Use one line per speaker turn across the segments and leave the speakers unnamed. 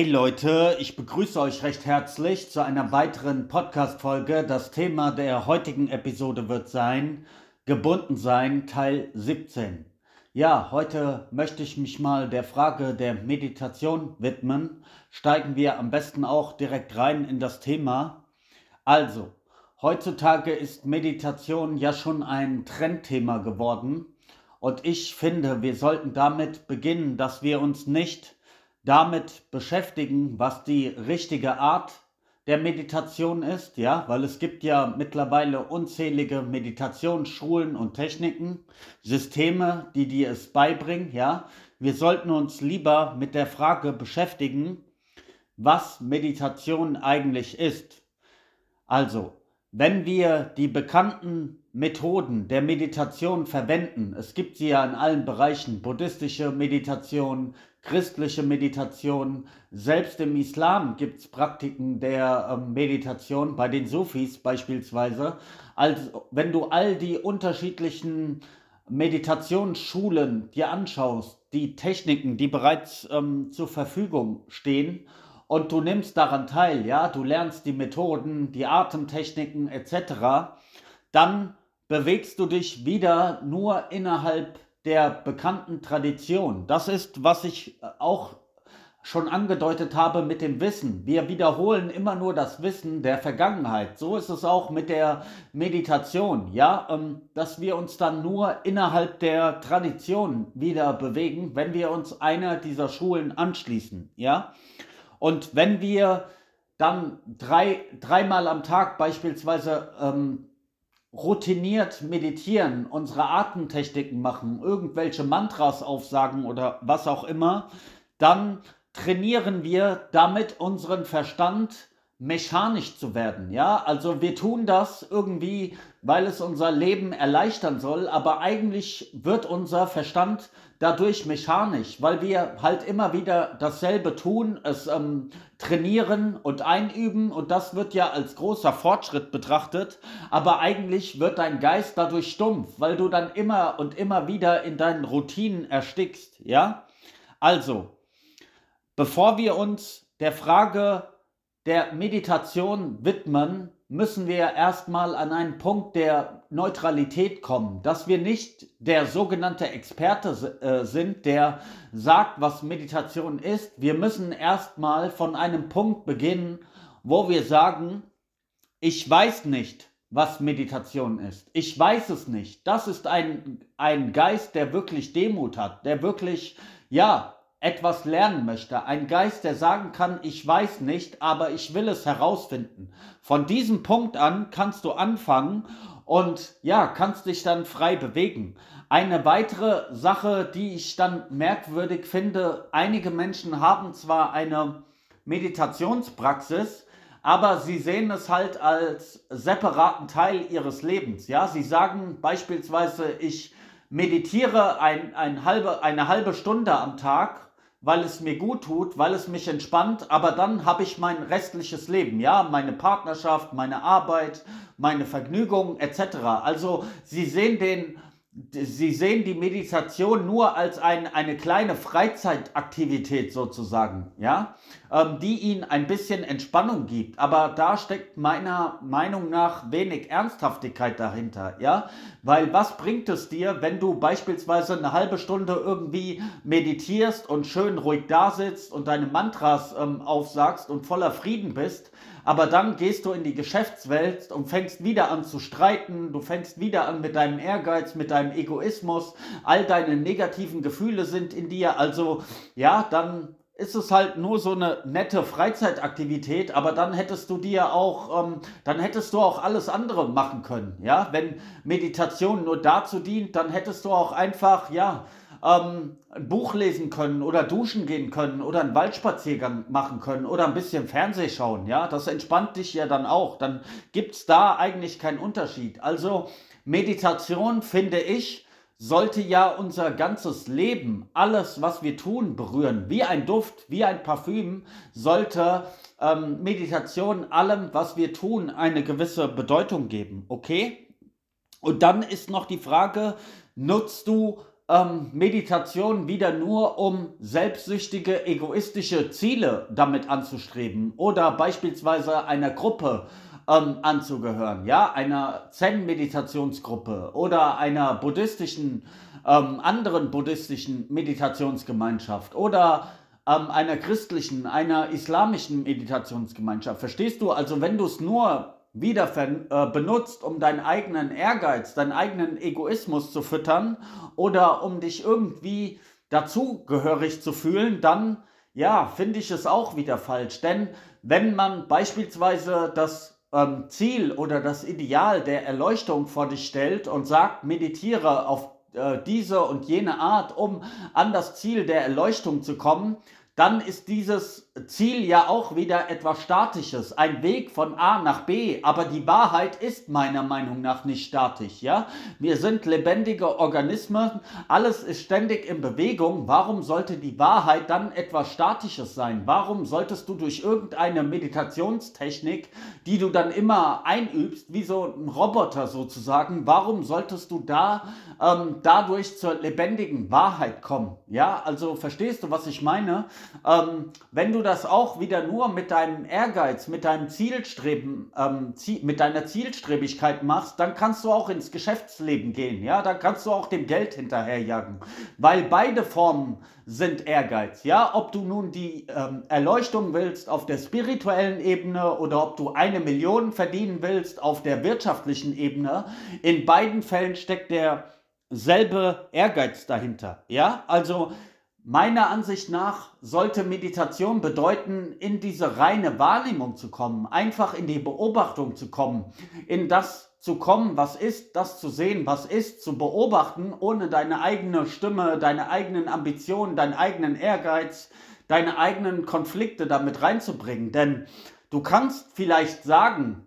Hey Leute, ich begrüße euch recht herzlich zu einer weiteren Podcast-Folge. Das Thema der heutigen Episode wird sein Gebunden sein, Teil 17. Ja, heute möchte ich mich mal der Frage der Meditation widmen. Steigen wir am besten auch direkt rein in das Thema. Also, heutzutage ist Meditation ja schon ein Trendthema geworden. Und ich finde, wir sollten damit beginnen, dass wir uns nicht damit beschäftigen, was die richtige Art der Meditation ist, ja, weil es gibt ja mittlerweile unzählige Meditationsschulen und Techniken, Systeme, die dir es beibringen, ja. Wir sollten uns lieber mit der Frage beschäftigen, was Meditation eigentlich ist. Also, wenn wir die bekannten Methoden der Meditation verwenden, es gibt sie ja in allen Bereichen, buddhistische Meditation, christliche Meditation, selbst im Islam gibt es Praktiken der ähm, Meditation, bei den Sufis beispielsweise. Also wenn du all die unterschiedlichen Meditationsschulen dir anschaust, die Techniken, die bereits ähm, zur Verfügung stehen, und du nimmst daran teil, ja, du lernst die Methoden, die Atemtechniken etc., dann bewegst du dich wieder nur innerhalb der bekannten Tradition. Das ist, was ich auch schon angedeutet habe mit dem Wissen. Wir wiederholen immer nur das Wissen der Vergangenheit. So ist es auch mit der Meditation, ja, ähm, dass wir uns dann nur innerhalb der Tradition wieder bewegen, wenn wir uns einer dieser Schulen anschließen, ja. Und wenn wir dann drei, dreimal am Tag beispielsweise ähm, routiniert meditieren, unsere Atemtechniken machen, irgendwelche Mantras aufsagen oder was auch immer, dann trainieren wir damit unseren Verstand mechanisch zu werden. Ja, also wir tun das irgendwie, weil es unser Leben erleichtern soll, aber eigentlich wird unser Verstand dadurch mechanisch, weil wir halt immer wieder dasselbe tun, es ähm, trainieren und einüben und das wird ja als großer Fortschritt betrachtet, aber eigentlich wird dein Geist dadurch stumpf, weil du dann immer und immer wieder in deinen Routinen erstickst. Ja, also, bevor wir uns der Frage der Meditation widmen, müssen wir erstmal an einen Punkt der Neutralität kommen, dass wir nicht der sogenannte Experte äh, sind, der sagt, was Meditation ist. Wir müssen erstmal von einem Punkt beginnen, wo wir sagen, ich weiß nicht, was Meditation ist. Ich weiß es nicht. Das ist ein, ein Geist, der wirklich Demut hat, der wirklich, ja, etwas lernen möchte, ein Geist, der sagen kann, ich weiß nicht, aber ich will es herausfinden. Von diesem Punkt an kannst du anfangen und ja, kannst dich dann frei bewegen. Eine weitere Sache, die ich dann merkwürdig finde, einige Menschen haben zwar eine Meditationspraxis, aber sie sehen es halt als separaten Teil ihres Lebens. Ja, sie sagen beispielsweise, ich meditiere ein, ein halbe, eine halbe Stunde am Tag weil es mir gut tut, weil es mich entspannt, aber dann habe ich mein restliches Leben, ja, meine Partnerschaft, meine Arbeit, meine Vergnügung etc. Also Sie sehen den Sie sehen die Meditation nur als ein, eine kleine Freizeitaktivität sozusagen, ja, ähm, die ihnen ein bisschen Entspannung gibt. Aber da steckt meiner Meinung nach wenig Ernsthaftigkeit dahinter, ja, weil was bringt es dir, wenn du beispielsweise eine halbe Stunde irgendwie meditierst und schön ruhig da sitzt und deine Mantras ähm, aufsagst und voller Frieden bist, aber dann gehst du in die Geschäftswelt und fängst wieder an zu streiten, du fängst wieder an mit deinem Ehrgeiz, mit deinem Egoismus, all deine negativen Gefühle sind in dir, also ja, dann ist es halt nur so eine nette Freizeitaktivität, aber dann hättest du dir auch, ähm, dann hättest du auch alles andere machen können, ja. Wenn Meditation nur dazu dient, dann hättest du auch einfach, ja, ähm, ein Buch lesen können oder duschen gehen können oder einen Waldspaziergang machen können oder ein bisschen Fernseh schauen. Ja, das entspannt dich ja dann auch. Dann gibt es da eigentlich keinen Unterschied. Also Meditation, finde ich, sollte ja unser ganzes Leben, alles, was wir tun, berühren. Wie ein Duft, wie ein Parfüm, sollte ähm, Meditation allem, was wir tun, eine gewisse Bedeutung geben. Okay? Und dann ist noch die Frage, nutzt du ähm, Meditation wieder nur, um selbstsüchtige, egoistische Ziele damit anzustreben oder beispielsweise einer Gruppe ähm, anzugehören, ja, einer Zen-Meditationsgruppe oder einer buddhistischen, ähm, anderen buddhistischen Meditationsgemeinschaft oder ähm, einer christlichen, einer islamischen Meditationsgemeinschaft. Verstehst du? Also wenn du es nur wieder äh, benutzt, um deinen eigenen Ehrgeiz, deinen eigenen Egoismus zu füttern oder um dich irgendwie dazugehörig zu fühlen, dann ja, finde ich es auch wieder falsch. Denn wenn man beispielsweise das ähm, Ziel oder das Ideal der Erleuchtung vor dich stellt und sagt, meditiere auf äh, diese und jene Art, um an das Ziel der Erleuchtung zu kommen, dann ist dieses Ziel ja auch wieder etwas Statisches, ein Weg von A nach B, aber die Wahrheit ist meiner Meinung nach nicht statisch, ja? Wir sind lebendige Organismen, alles ist ständig in Bewegung, warum sollte die Wahrheit dann etwas Statisches sein? Warum solltest du durch irgendeine Meditationstechnik, die du dann immer einübst, wie so ein Roboter sozusagen, warum solltest du da ähm, dadurch zur lebendigen Wahrheit kommen? Ja, also verstehst du, was ich meine? Ähm, wenn du das auch wieder nur mit deinem Ehrgeiz, mit deinem Zielstreben, ähm, Ziel, mit deiner Zielstrebigkeit machst, dann kannst du auch ins Geschäftsleben gehen, ja, dann kannst du auch dem Geld hinterherjagen, weil beide Formen sind Ehrgeiz, ja, ob du nun die ähm, Erleuchtung willst auf der spirituellen Ebene oder ob du eine Million verdienen willst auf der wirtschaftlichen Ebene, in beiden Fällen steckt derselbe Ehrgeiz dahinter, ja, also Meiner Ansicht nach sollte Meditation bedeuten, in diese reine Wahrnehmung zu kommen, einfach in die Beobachtung zu kommen, in das zu kommen, was ist, das zu sehen, was ist, zu beobachten, ohne deine eigene Stimme, deine eigenen Ambitionen, deinen eigenen Ehrgeiz, deine eigenen Konflikte damit reinzubringen. Denn du kannst vielleicht sagen,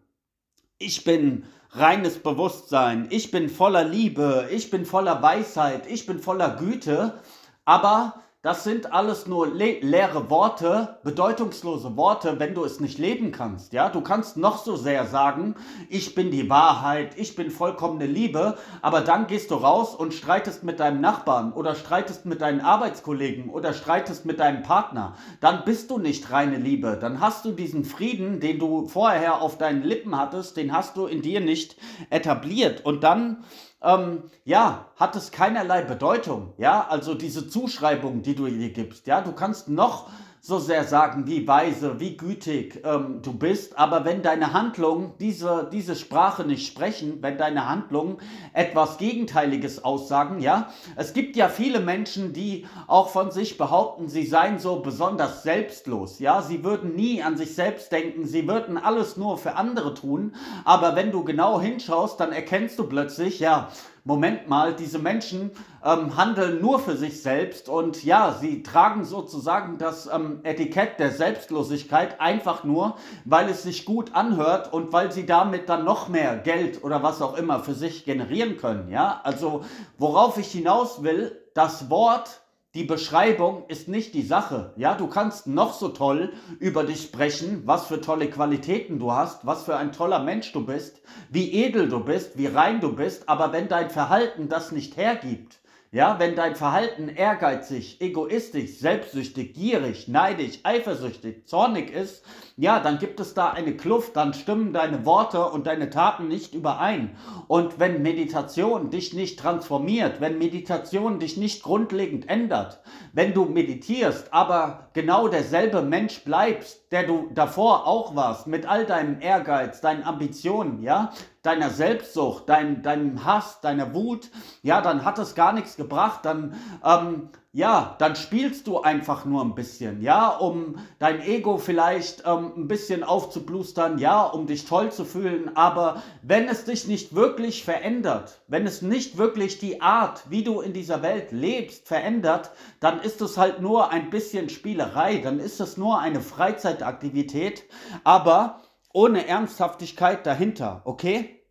ich bin reines Bewusstsein, ich bin voller Liebe, ich bin voller Weisheit, ich bin voller Güte, aber das sind alles nur le leere Worte, bedeutungslose Worte, wenn du es nicht leben kannst. Ja, du kannst noch so sehr sagen, ich bin die Wahrheit, ich bin vollkommene Liebe, aber dann gehst du raus und streitest mit deinem Nachbarn oder streitest mit deinen Arbeitskollegen oder streitest mit deinem Partner. Dann bist du nicht reine Liebe. Dann hast du diesen Frieden, den du vorher auf deinen Lippen hattest, den hast du in dir nicht etabliert. Und dann ähm, ja, hat es keinerlei Bedeutung. Ja, also diese Zuschreibung, die du ihr gibst. Ja, du kannst noch so sehr sagen, wie weise, wie gütig ähm, du bist, aber wenn deine Handlungen diese, diese Sprache nicht sprechen, wenn deine Handlungen etwas Gegenteiliges aussagen, ja, es gibt ja viele Menschen, die auch von sich behaupten, sie seien so besonders selbstlos, ja, sie würden nie an sich selbst denken, sie würden alles nur für andere tun, aber wenn du genau hinschaust, dann erkennst du plötzlich, ja, Moment mal, diese Menschen ähm, handeln nur für sich selbst und ja, sie tragen sozusagen das ähm, Etikett der Selbstlosigkeit einfach nur, weil es sich gut anhört und weil sie damit dann noch mehr Geld oder was auch immer für sich generieren können. Ja, also worauf ich hinaus will, das Wort die Beschreibung ist nicht die Sache. Ja, du kannst noch so toll über dich sprechen, was für tolle Qualitäten du hast, was für ein toller Mensch du bist, wie edel du bist, wie rein du bist, aber wenn dein Verhalten das nicht hergibt, ja, wenn dein Verhalten ehrgeizig, egoistisch, selbstsüchtig, gierig, neidisch, eifersüchtig, zornig ist, ja, dann gibt es da eine Kluft, dann stimmen deine Worte und deine Taten nicht überein. Und wenn Meditation dich nicht transformiert, wenn Meditation dich nicht grundlegend ändert, wenn du meditierst, aber genau derselbe Mensch bleibst, der du davor auch warst, mit all deinem Ehrgeiz, deinen Ambitionen, ja, deiner Selbstsucht, dein, deinem Hass, deiner Wut, ja, dann hat es gar nichts gebracht, dann, ähm, ja, dann spielst du einfach nur ein bisschen, ja, um dein Ego vielleicht ähm, ein bisschen aufzublustern, ja, um dich toll zu fühlen, aber wenn es dich nicht wirklich verändert, wenn es nicht wirklich die Art, wie du in dieser Welt lebst, verändert, dann ist es halt nur ein bisschen Spielerei, dann ist es nur eine Freizeitaktivität, aber ohne Ernsthaftigkeit dahinter, okay?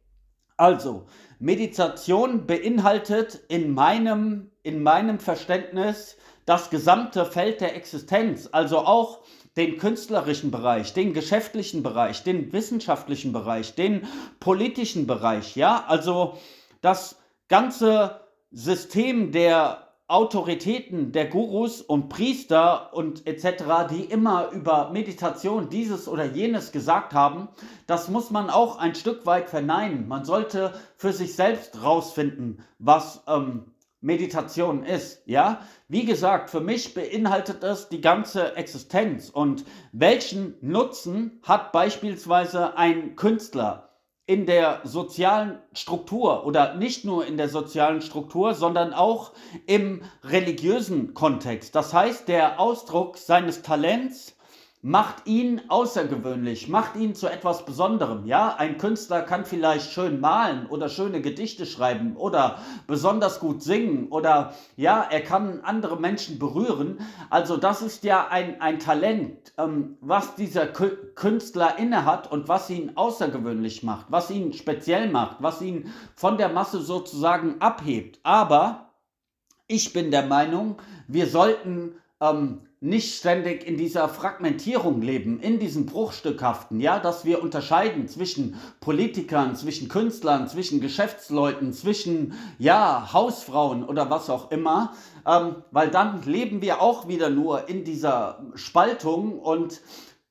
Also, Meditation beinhaltet in meinem, in meinem Verständnis das gesamte Feld der Existenz, also auch den künstlerischen Bereich, den geschäftlichen Bereich, den wissenschaftlichen Bereich, den politischen Bereich, ja, also das ganze System der Autoritäten, der Gurus und Priester und etc., die immer über Meditation dieses oder jenes gesagt haben, das muss man auch ein Stück weit verneinen. Man sollte für sich selbst rausfinden, was ähm, Meditation ist. Ja, wie gesagt, für mich beinhaltet es die ganze Existenz und welchen Nutzen hat beispielsweise ein Künstler? in der sozialen Struktur oder nicht nur in der sozialen Struktur, sondern auch im religiösen Kontext. Das heißt, der Ausdruck seines Talents macht ihn außergewöhnlich, macht ihn zu etwas Besonderem. Ja, ein Künstler kann vielleicht schön malen oder schöne Gedichte schreiben oder besonders gut singen oder ja, er kann andere Menschen berühren. Also das ist ja ein, ein Talent, ähm, was dieser Künstler innehat und was ihn außergewöhnlich macht, was ihn speziell macht, was ihn von der Masse sozusagen abhebt. Aber ich bin der Meinung, wir sollten ähm, nicht ständig in dieser Fragmentierung leben, in diesem Bruchstückhaften, ja, dass wir unterscheiden zwischen Politikern, zwischen Künstlern, zwischen Geschäftsleuten, zwischen, ja, Hausfrauen oder was auch immer, ähm, weil dann leben wir auch wieder nur in dieser Spaltung und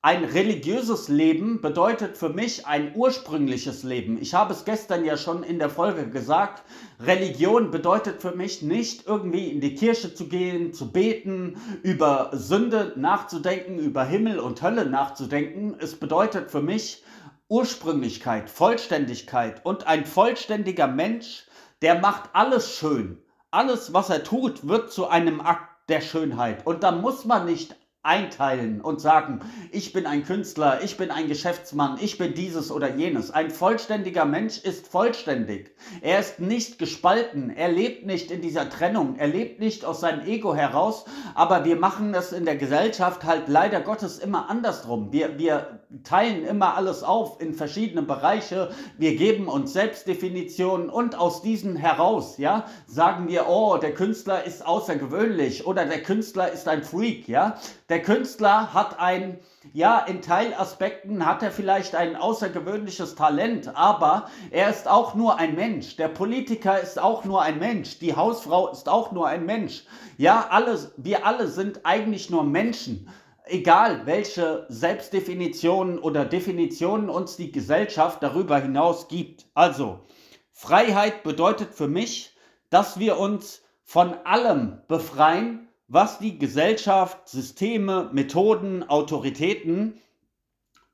ein religiöses Leben bedeutet für mich ein ursprüngliches Leben. Ich habe es gestern ja schon in der Folge gesagt. Religion bedeutet für mich nicht irgendwie in die Kirche zu gehen, zu beten, über Sünde nachzudenken, über Himmel und Hölle nachzudenken. Es bedeutet für mich Ursprünglichkeit, Vollständigkeit und ein vollständiger Mensch, der macht alles schön. Alles, was er tut, wird zu einem Akt der Schönheit. Und da muss man nicht einteilen und sagen, ich bin ein Künstler, ich bin ein Geschäftsmann, ich bin dieses oder jenes. Ein vollständiger Mensch ist vollständig. Er ist nicht gespalten, er lebt nicht in dieser Trennung, er lebt nicht aus seinem Ego heraus, aber wir machen das in der Gesellschaft halt leider Gottes immer andersrum. Wir, wir teilen immer alles auf in verschiedene Bereiche, wir geben uns Selbstdefinitionen und aus diesen heraus, ja, sagen wir, oh, der Künstler ist außergewöhnlich oder der Künstler ist ein Freak, ja. Der Künstler hat ein, ja, in Teilaspekten hat er vielleicht ein außergewöhnliches Talent, aber er ist auch nur ein Mensch. Der Politiker ist auch nur ein Mensch. Die Hausfrau ist auch nur ein Mensch. Ja, alle, wir alle sind eigentlich nur Menschen. Egal, welche Selbstdefinitionen oder Definitionen uns die Gesellschaft darüber hinaus gibt. Also, Freiheit bedeutet für mich, dass wir uns von allem befreien, was die Gesellschaft, Systeme, Methoden, Autoritäten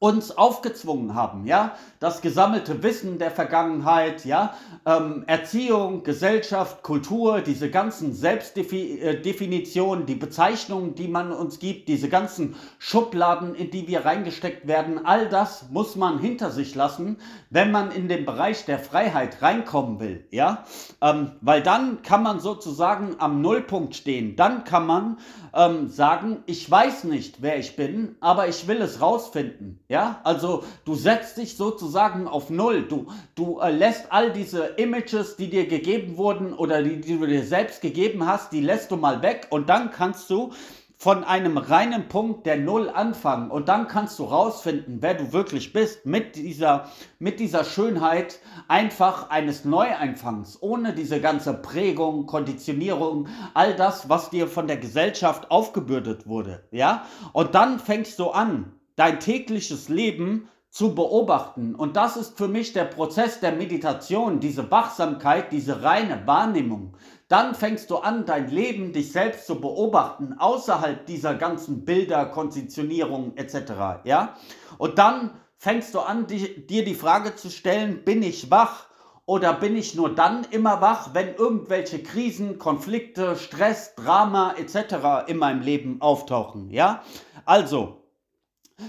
uns aufgezwungen haben, ja, das gesammelte Wissen der Vergangenheit, ja, ähm, Erziehung, Gesellschaft, Kultur, diese ganzen Selbstdefinitionen, die Bezeichnungen, die man uns gibt, diese ganzen Schubladen, in die wir reingesteckt werden, all das muss man hinter sich lassen, wenn man in den Bereich der Freiheit reinkommen will, ja, ähm, weil dann kann man sozusagen am Nullpunkt stehen, dann kann man ähm, sagen, ich weiß nicht, wer ich bin, aber ich will es rausfinden. Ja, also du setzt dich sozusagen auf Null. Du, du äh, lässt all diese Images, die dir gegeben wurden oder die, die du dir selbst gegeben hast, die lässt du mal weg und dann kannst du von einem reinen Punkt der Null anfangen und dann kannst du rausfinden, wer du wirklich bist mit dieser, mit dieser Schönheit einfach eines Neueinfangs, ohne diese ganze Prägung, Konditionierung, all das, was dir von der Gesellschaft aufgebürdet wurde, ja? Und dann fängst du an, dein tägliches Leben zu beobachten. Und das ist für mich der Prozess der Meditation, diese Wachsamkeit, diese reine Wahrnehmung. Dann fängst du an, dein Leben, dich selbst zu beobachten, außerhalb dieser ganzen Bilder, Konditionierung etc. Ja? Und dann fängst du an, dir die Frage zu stellen, bin ich wach? Oder bin ich nur dann immer wach, wenn irgendwelche Krisen, Konflikte, Stress, Drama etc. in meinem Leben auftauchen? Ja? Also,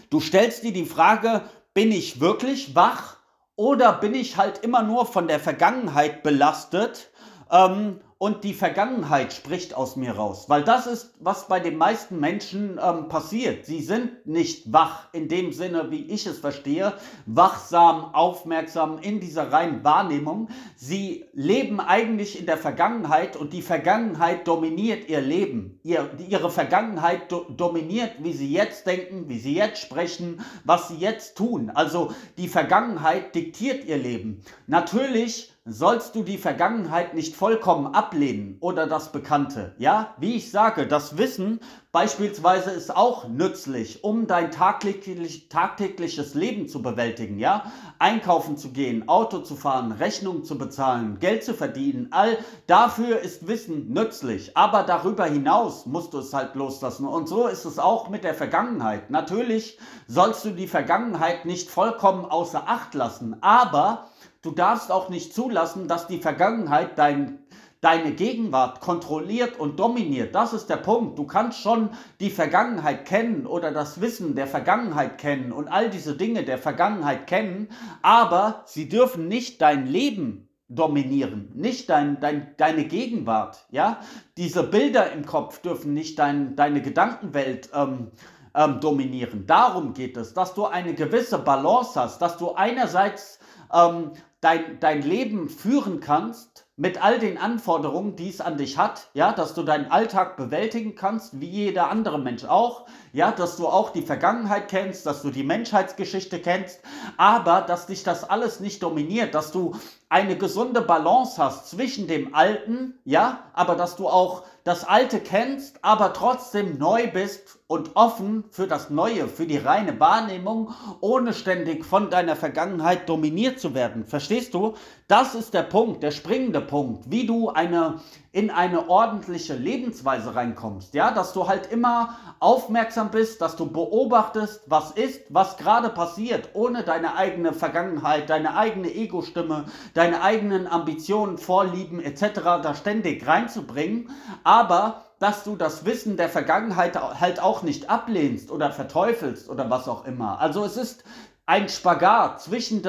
Du stellst dir die Frage, bin ich wirklich wach oder bin ich halt immer nur von der Vergangenheit belastet ähm, und die Vergangenheit spricht aus mir raus. Weil das ist, was bei den meisten Menschen ähm, passiert. Sie sind nicht wach in dem Sinne, wie ich es verstehe, wachsam, aufmerksam in dieser reinen Wahrnehmung. Sie leben eigentlich in der Vergangenheit und die Vergangenheit dominiert ihr Leben. Ihr, ihre Vergangenheit do, dominiert, wie sie jetzt denken, wie sie jetzt sprechen, was sie jetzt tun. Also die Vergangenheit diktiert ihr Leben. Natürlich sollst du die Vergangenheit nicht vollkommen ablehnen oder das Bekannte. Ja, wie ich sage, das Wissen beispielsweise ist auch nützlich, um dein tagtäglich, tagtägliches Leben zu bewältigen. Ja, einkaufen zu gehen, Auto zu fahren, Rechnungen zu bezahlen, Geld zu verdienen. All dafür ist Wissen nützlich. Aber darüber hinaus musst du es halt loslassen. Und so ist es auch mit der Vergangenheit. Natürlich sollst du die Vergangenheit nicht vollkommen außer Acht lassen, aber Du darfst auch nicht zulassen, dass die Vergangenheit dein, deine Gegenwart kontrolliert und dominiert. Das ist der Punkt. Du kannst schon die Vergangenheit kennen oder das Wissen der Vergangenheit kennen und all diese Dinge der Vergangenheit kennen, aber sie dürfen nicht dein Leben dominieren, nicht dein, dein, deine Gegenwart. Ja? Diese Bilder im Kopf dürfen nicht dein, deine Gedankenwelt ähm, ähm, dominieren. Darum geht es, dass du eine gewisse Balance hast, dass du einerseits ähm, dein, dein Leben führen kannst mit all den Anforderungen, die es an dich hat, ja, dass du deinen Alltag bewältigen kannst, wie jeder andere Mensch auch, ja, dass du auch die Vergangenheit kennst, dass du die Menschheitsgeschichte kennst, aber dass dich das alles nicht dominiert, dass du eine gesunde Balance hast zwischen dem Alten, ja, aber dass du auch das Alte kennst, aber trotzdem neu bist und offen für das Neue, für die reine Wahrnehmung, ohne ständig von deiner Vergangenheit dominiert zu werden. Verstehst du? Das ist der Punkt, der springende Punkt, wie du eine, in eine ordentliche Lebensweise reinkommst. Ja, dass du halt immer aufmerksam bist, dass du beobachtest, was ist, was gerade passiert, ohne deine eigene Vergangenheit, deine eigene Ego-Stimme, deine eigenen Ambitionen, Vorlieben etc. da ständig reinzubringen. Aber dass du das Wissen der Vergangenheit halt auch nicht ablehnst oder verteufelst oder was auch immer. Also es ist ein Spagat zwischen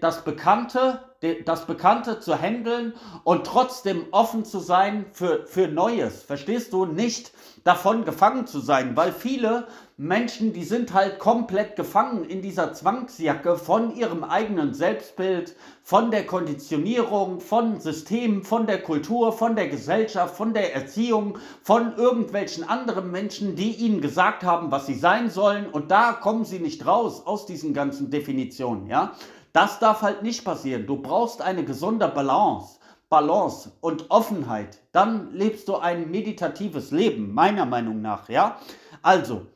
das Bekannte, das Bekannte zu handeln und trotzdem offen zu sein für, für Neues. Verstehst du? Nicht davon gefangen zu sein, weil viele Menschen, die sind halt komplett gefangen in dieser Zwangsjacke von ihrem eigenen Selbstbild, von der Konditionierung, von Systemen, von der Kultur, von der Gesellschaft, von der Erziehung, von irgendwelchen anderen Menschen, die ihnen gesagt haben, was sie sein sollen und da kommen sie nicht raus aus diesen ganzen Definitionen, ja? Das darf halt nicht passieren. Du brauchst eine gesunde Balance. Balance und Offenheit, dann lebst du ein meditatives Leben, meiner Meinung nach, ja? Also,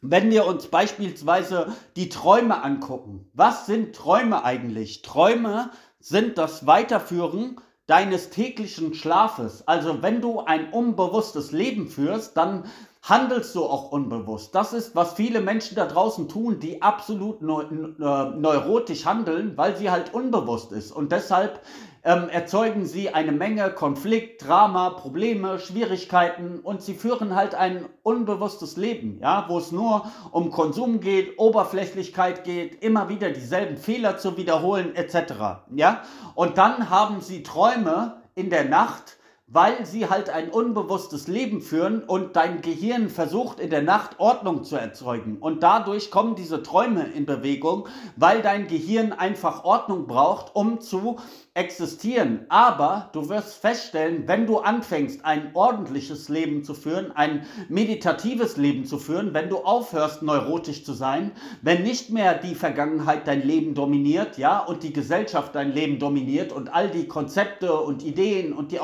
wenn wir uns beispielsweise die Träume angucken, was sind Träume eigentlich? Träume sind das Weiterführen deines täglichen Schlafes. Also wenn du ein unbewusstes Leben führst, dann handelst du auch unbewusst. Das ist, was viele Menschen da draußen tun, die absolut neurotisch handeln, weil sie halt unbewusst ist. Und deshalb ähm, erzeugen sie eine Menge Konflikt, Drama, Probleme, Schwierigkeiten und sie führen halt ein unbewusstes Leben, ja, wo es nur um Konsum geht, Oberflächlichkeit geht, immer wieder dieselben Fehler zu wiederholen, etc. Ja, und dann haben sie Träume in der Nacht, weil sie halt ein unbewusstes Leben führen und dein Gehirn versucht in der Nacht Ordnung zu erzeugen. Und dadurch kommen diese Träume in Bewegung, weil dein Gehirn einfach Ordnung braucht, um zu existieren. Aber du wirst feststellen, wenn du anfängst, ein ordentliches Leben zu führen, ein meditatives Leben zu führen, wenn du aufhörst, neurotisch zu sein, wenn nicht mehr die Vergangenheit dein Leben dominiert, ja, und die Gesellschaft dein Leben dominiert und all die Konzepte und Ideen und die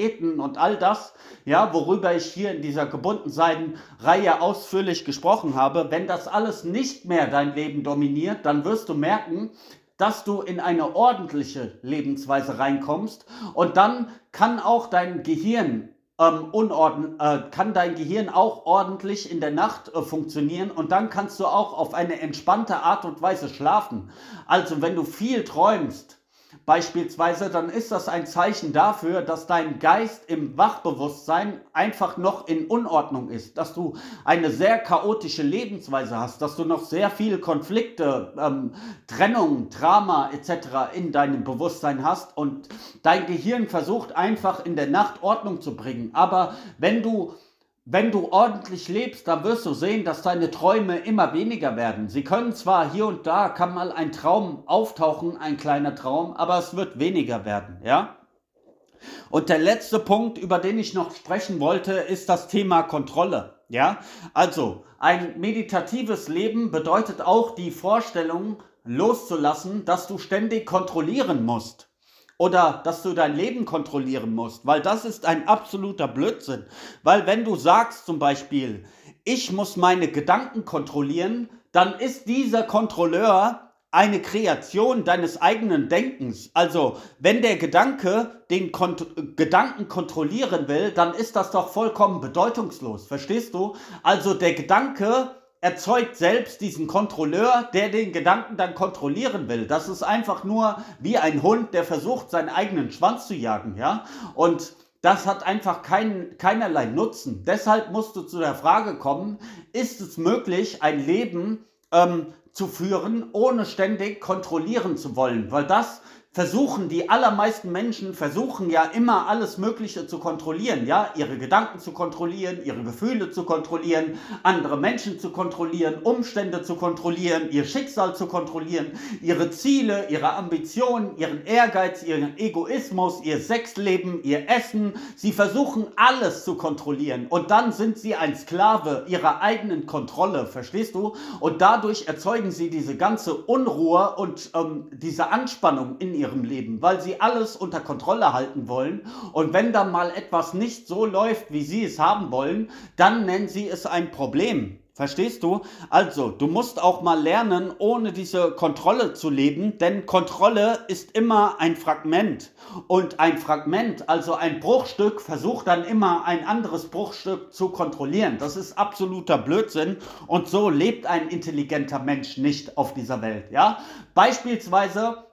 Autoritäten und all das, ja, worüber ich hier in dieser gebunden Reihe ausführlich gesprochen habe, wenn das alles nicht mehr dein Leben dominiert, dann wirst du merken, dass du in eine ordentliche Lebensweise reinkommst und dann kann auch dein Gehirn ähm, unordn äh, kann dein Gehirn auch ordentlich in der Nacht äh, funktionieren und dann kannst du auch auf eine entspannte Art und Weise schlafen. Also wenn du viel träumst, beispielsweise, dann ist das ein Zeichen dafür, dass dein Geist im Wachbewusstsein einfach noch in Unordnung ist, dass du eine sehr chaotische Lebensweise hast, dass du noch sehr viele Konflikte, ähm, Trennung, Drama etc. in deinem Bewusstsein hast und dein Gehirn versucht einfach in der Nacht Ordnung zu bringen. Aber wenn du wenn du ordentlich lebst, dann wirst du sehen, dass deine Träume immer weniger werden. Sie können zwar hier und da, kann mal ein Traum auftauchen, ein kleiner Traum, aber es wird weniger werden, ja? Und der letzte Punkt, über den ich noch sprechen wollte, ist das Thema Kontrolle. Ja, also ein meditatives Leben bedeutet auch die Vorstellung loszulassen, dass du ständig kontrollieren musst oder dass du dein Leben kontrollieren musst, weil das ist ein absoluter Blödsinn. Weil wenn du sagst zum Beispiel, ich muss meine Gedanken kontrollieren, dann ist dieser Kontrolleur eine Kreation deines eigenen Denkens. Also, wenn der Gedanke den Kont Gedanken kontrollieren will, dann ist das doch vollkommen bedeutungslos. Verstehst du? Also, der Gedanke erzeugt selbst diesen Kontrolleur, der den Gedanken dann kontrollieren will. Das ist einfach nur wie ein Hund, der versucht, seinen eigenen Schwanz zu jagen, ja? Und das hat einfach kein, keinerlei Nutzen. Deshalb musst du zu der Frage kommen, ist es möglich, ein Leben ähm, zu führen, ohne ständig kontrollieren zu wollen, weil das versuchen, die allermeisten Menschen versuchen ja immer alles Mögliche zu kontrollieren, ja, ihre Gedanken zu kontrollieren, ihre Gefühle zu kontrollieren, andere Menschen zu kontrollieren, Umstände zu kontrollieren, ihr Schicksal zu kontrollieren, ihre Ziele, ihre Ambitionen, ihren Ehrgeiz, ihren Egoismus, ihr Sexleben, ihr Essen. Sie versuchen alles zu kontrollieren und dann sind sie ein Sklave ihrer eigenen Kontrolle, verstehst du? Und dadurch erzeugen sie diese ganze Unruhe und ähm, diese Anspannung in ihrem Leben, weil sie alles unter Kontrolle halten wollen. Und wenn dann mal etwas nicht so läuft, wie sie es haben wollen, dann nennen sie es ein Problem. Verstehst du? Also, du musst auch mal lernen, ohne diese Kontrolle zu leben, denn Kontrolle ist immer ein Fragment. Und ein Fragment, also ein Bruchstück, versucht dann immer ein anderes Bruchstück zu kontrollieren. Das ist absoluter Blödsinn und so lebt ein intelligenter Mensch nicht auf dieser Welt, ja? Beispielsweise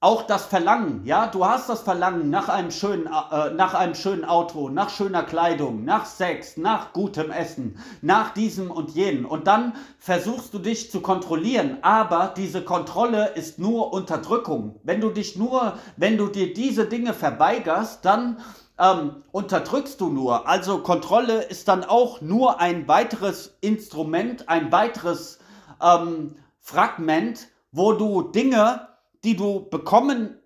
auch das Verlangen, ja, du hast das Verlangen nach einem schönen, äh, nach einem schönen Auto, nach schöner Kleidung, nach Sex, nach gutem Essen, nach diesem und jenem. Und dann versuchst du dich zu kontrollieren, aber diese Kontrolle ist nur Unterdrückung. Wenn du dich nur, wenn du dir diese Dinge verweigerst, dann ähm, unterdrückst du nur. Also Kontrolle ist dann auch nur ein weiteres Instrument, ein weiteres ähm, Fragment, wo du Dinge die du bekommen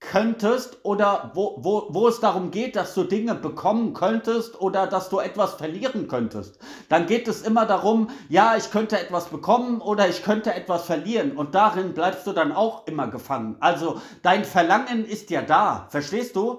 könntest oder wo, wo, wo es darum geht, dass du Dinge bekommen könntest oder dass du etwas verlieren könntest. Dann geht es immer darum, ja, ich könnte etwas bekommen oder ich könnte etwas verlieren und darin bleibst du dann auch immer gefangen. Also dein Verlangen ist ja da, verstehst du?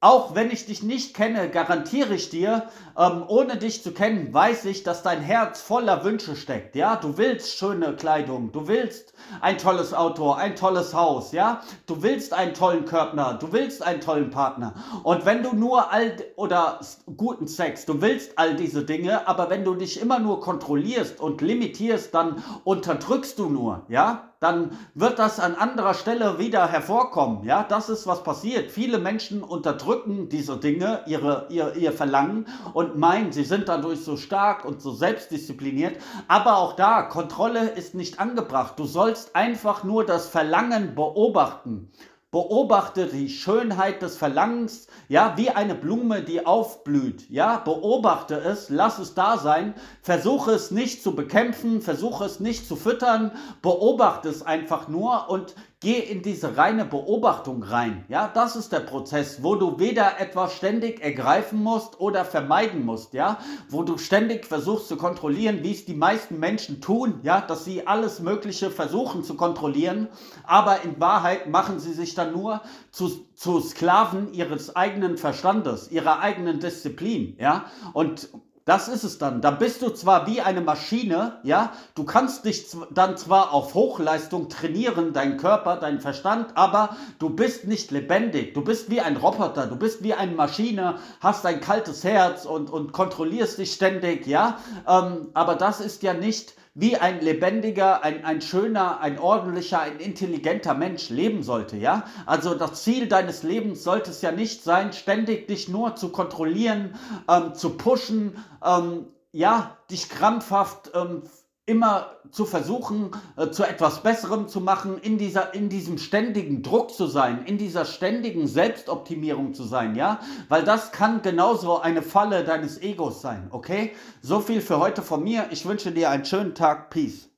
Auch wenn ich dich nicht kenne, garantiere ich dir, ähm, ohne dich zu kennen, weiß ich, dass dein Herz voller Wünsche steckt. Ja, du willst schöne Kleidung, du willst ein tolles Auto, ein tolles Haus, ja, du willst einen tollen Körper, du willst einen tollen Partner. Und wenn du nur all oder guten Sex, du willst all diese Dinge, aber wenn du dich immer nur kontrollierst und limitierst, dann unterdrückst du nur, ja dann wird das an anderer Stelle wieder hervorkommen. Ja, das ist was passiert. Viele Menschen unterdrücken diese Dinge, ihre, ihr, ihr Verlangen und meinen, sie sind dadurch so stark und so selbstdiszipliniert. Aber auch da, Kontrolle ist nicht angebracht. Du sollst einfach nur das Verlangen beobachten. Beobachte die Schönheit des Verlangens, ja, wie eine Blume, die aufblüht, ja, beobachte es, lass es da sein, versuche es nicht zu bekämpfen, versuche es nicht zu füttern, beobachte es einfach nur und Geh in diese reine Beobachtung rein. Ja, das ist der Prozess, wo du weder etwas ständig ergreifen musst oder vermeiden musst. Ja, wo du ständig versuchst zu kontrollieren, wie es die meisten Menschen tun. Ja, dass sie alles Mögliche versuchen zu kontrollieren. Aber in Wahrheit machen sie sich dann nur zu, zu Sklaven ihres eigenen Verstandes, ihrer eigenen Disziplin. Ja, und das ist es dann. Da bist du zwar wie eine Maschine, ja, du kannst dich dann zwar auf Hochleistung trainieren, dein Körper, dein Verstand, aber du bist nicht lebendig. Du bist wie ein Roboter, du bist wie eine Maschine, hast ein kaltes Herz und, und kontrollierst dich ständig, ja. Ähm, aber das ist ja nicht wie ein lebendiger, ein, ein schöner, ein ordentlicher, ein intelligenter Mensch leben sollte, ja? Also das Ziel deines Lebens sollte es ja nicht sein, ständig dich nur zu kontrollieren, ähm, zu pushen, ähm, ja, dich krampfhaft ähm, immer zu versuchen, äh, zu etwas Besserem zu machen, in, dieser, in diesem ständigen Druck zu sein, in dieser ständigen Selbstoptimierung zu sein, ja? Weil das kann genauso eine Falle deines Egos sein, okay? So viel für heute von mir. Ich wünsche dir einen schönen Tag. Peace.